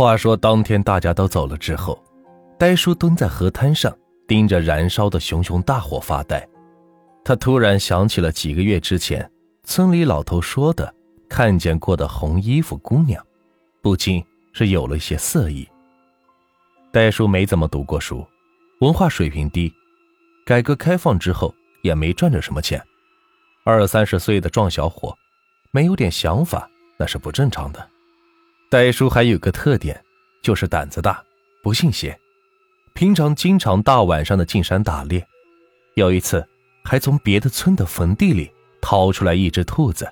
话说当天大家都走了之后，呆叔蹲在河滩上，盯着燃烧的熊熊大火发呆。他突然想起了几个月之前村里老头说的看见过的红衣服姑娘，不禁是有了一些色意。呆叔没怎么读过书，文化水平低，改革开放之后也没赚着什么钱，二三十岁的壮小伙，没有点想法那是不正常的。呆叔还有个特点，就是胆子大，不信邪。平常经常大晚上的进山打猎，有一次还从别的村的坟地里掏出来一只兔子。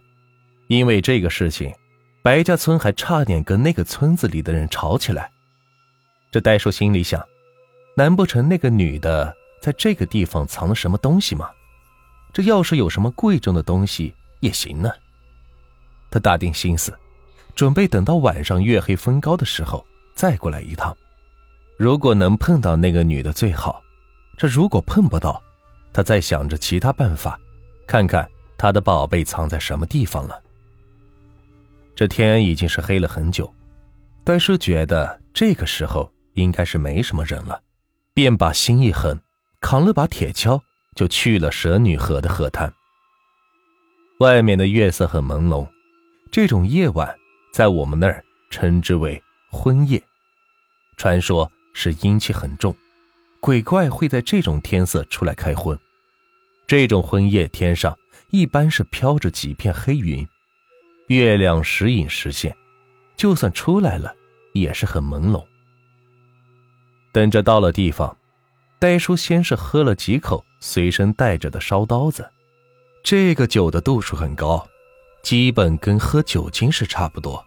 因为这个事情，白家村还差点跟那个村子里的人吵起来。这呆叔心里想：难不成那个女的在这个地方藏了什么东西吗？这要是有什么贵重的东西也行呢。他打定心思。准备等到晚上月黑风高的时候再过来一趟，如果能碰到那个女的最好。这如果碰不到，他再想着其他办法，看看他的宝贝藏在什么地方了。这天已经是黑了很久，戴叔觉得这个时候应该是没什么人了，便把心一横，扛了把铁锹就去了蛇女河的河滩。外面的月色很朦胧，这种夜晚。在我们那儿称之为婚夜，传说是阴气很重，鬼怪会在这种天色出来开荤。这种婚夜天上一般是飘着几片黑云，月亮时隐时现，就算出来了也是很朦胧。等着到了地方，呆叔先是喝了几口随身带着的烧刀子，这个酒的度数很高，基本跟喝酒精是差不多。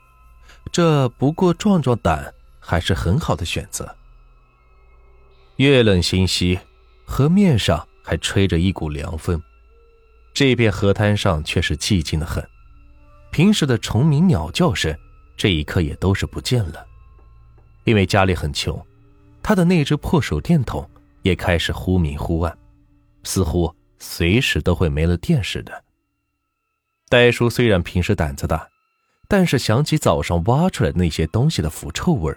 这不过壮壮胆，还是很好的选择。月冷星稀，河面上还吹着一股凉风，这片河滩上却是寂静的很。平时的虫鸣鸟叫声，这一刻也都是不见了。因为家里很穷，他的那只破手电筒也开始忽明忽暗，似乎随时都会没了电似的。呆叔虽然平时胆子大。但是想起早上挖出来那些东西的腐臭味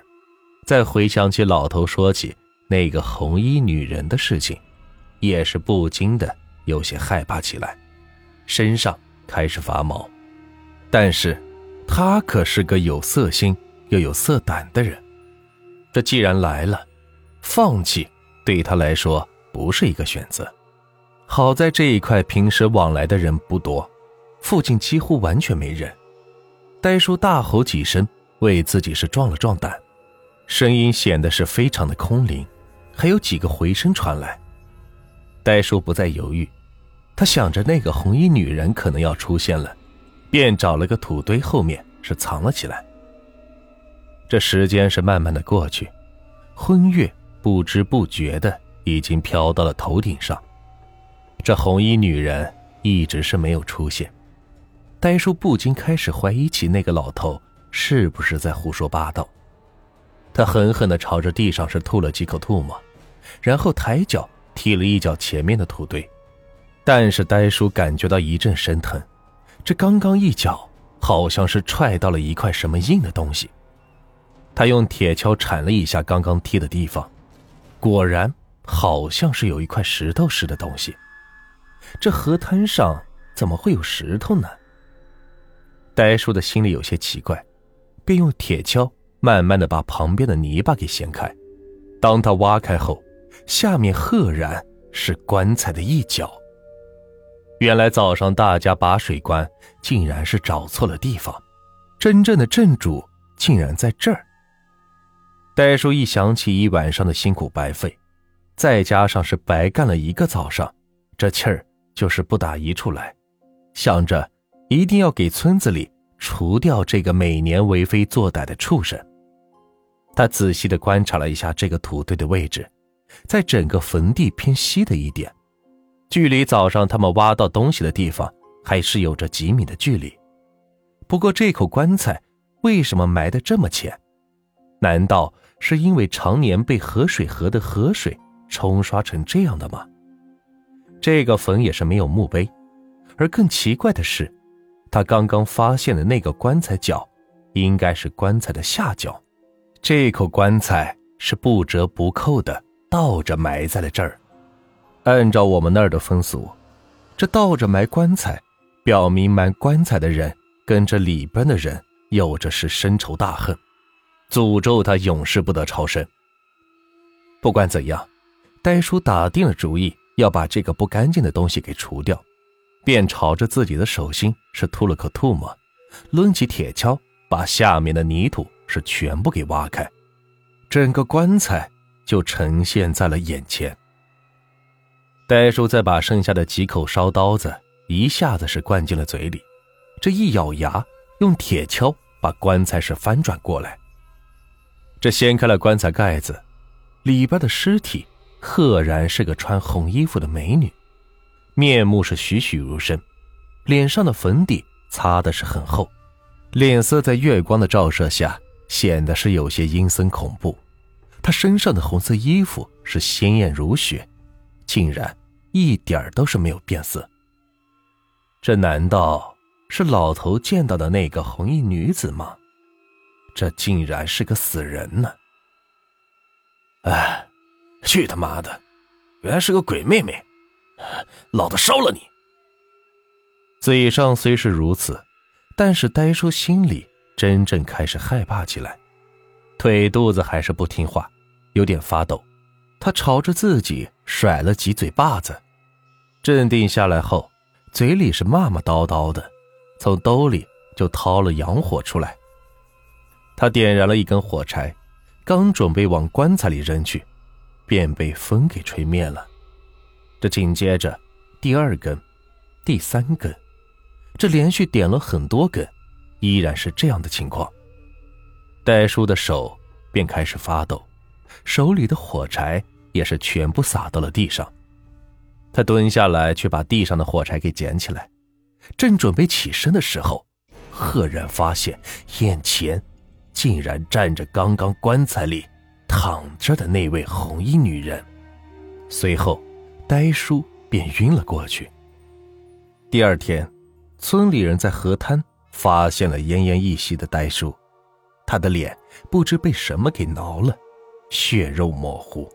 再回想起老头说起那个红衣女人的事情，也是不禁的有些害怕起来，身上开始发毛。但是，他可是个有色心又有色胆的人，这既然来了，放弃对他来说不是一个选择。好在这一块平时往来的人不多，附近几乎完全没人。呆叔大吼几声，为自己是壮了壮胆，声音显得是非常的空灵，还有几个回声传来。呆叔不再犹豫，他想着那个红衣女人可能要出现了，便找了个土堆后面是藏了起来。这时间是慢慢的过去，昏月不知不觉的已经飘到了头顶上，这红衣女人一直是没有出现。呆叔不禁开始怀疑起那个老头是不是在胡说八道。他狠狠地朝着地上是吐了几口唾沫，然后抬脚踢了一脚前面的土堆。但是呆叔感觉到一阵生疼，这刚刚一脚好像是踹到了一块什么硬的东西。他用铁锹铲了一下刚刚踢的地方，果然好像是有一块石头似的东西。这河滩上怎么会有石头呢？呆叔的心里有些奇怪，便用铁锹慢慢的把旁边的泥巴给掀开。当他挖开后，下面赫然是棺材的一角。原来早上大家拔水棺，竟然是找错了地方，真正的正主竟然在这儿。呆叔一想起一晚上的辛苦白费，再加上是白干了一个早上，这气儿就是不打一处来，想着。一定要给村子里除掉这个每年为非作歹的畜生。他仔细的观察了一下这个土堆的位置，在整个坟地偏西的一点，距离早上他们挖到东西的地方还是有着几米的距离。不过这口棺材为什么埋得这么浅？难道是因为常年被河水河的河水冲刷成这样的吗？这个坟也是没有墓碑，而更奇怪的是。他刚刚发现的那个棺材角，应该是棺材的下角，这口棺材是不折不扣的倒着埋在了这儿。按照我们那儿的风俗，这倒着埋棺材，表明埋棺材的人跟这里边的人有着是深仇大恨，诅咒他永世不得超生。不管怎样，呆叔打定了主意要把这个不干净的东西给除掉，便朝着自己的手心是吐了口唾沫，抡起铁锹把下面的泥土是全部给挖开，整个棺材就呈现在了眼前。呆叔再把剩下的几口烧刀子一下子是灌进了嘴里，这一咬牙，用铁锹把棺材是翻转过来，这掀开了棺材盖子。里边的尸体赫然是个穿红衣服的美女，面目是栩栩如生，脸上的粉底擦的是很厚，脸色在月光的照射下显得是有些阴森恐怖。她身上的红色衣服是鲜艳如雪，竟然一点都是没有变色。这难道是老头见到的那个红衣女子吗？这竟然是个死人呢！哎，去他妈的！原来是个鬼妹妹，老子烧了你！嘴上虽是如此，但是呆叔心里真正开始害怕起来，腿肚子还是不听话，有点发抖。他朝着自己甩了几嘴巴子，镇定下来后，嘴里是骂骂叨叨的，从兜里就掏了洋火出来。他点燃了一根火柴。刚准备往棺材里扔去，便被风给吹灭了。这紧接着，第二根，第三根，这连续点了很多根，依然是这样的情况。戴叔的手便开始发抖，手里的火柴也是全部洒到了地上。他蹲下来去把地上的火柴给捡起来，正准备起身的时候，赫然发现眼前。竟然站着刚刚棺材里躺着的那位红衣女人，随后，呆叔便晕了过去。第二天，村里人在河滩发现了奄奄一息的呆叔，他的脸不知被什么给挠了，血肉模糊。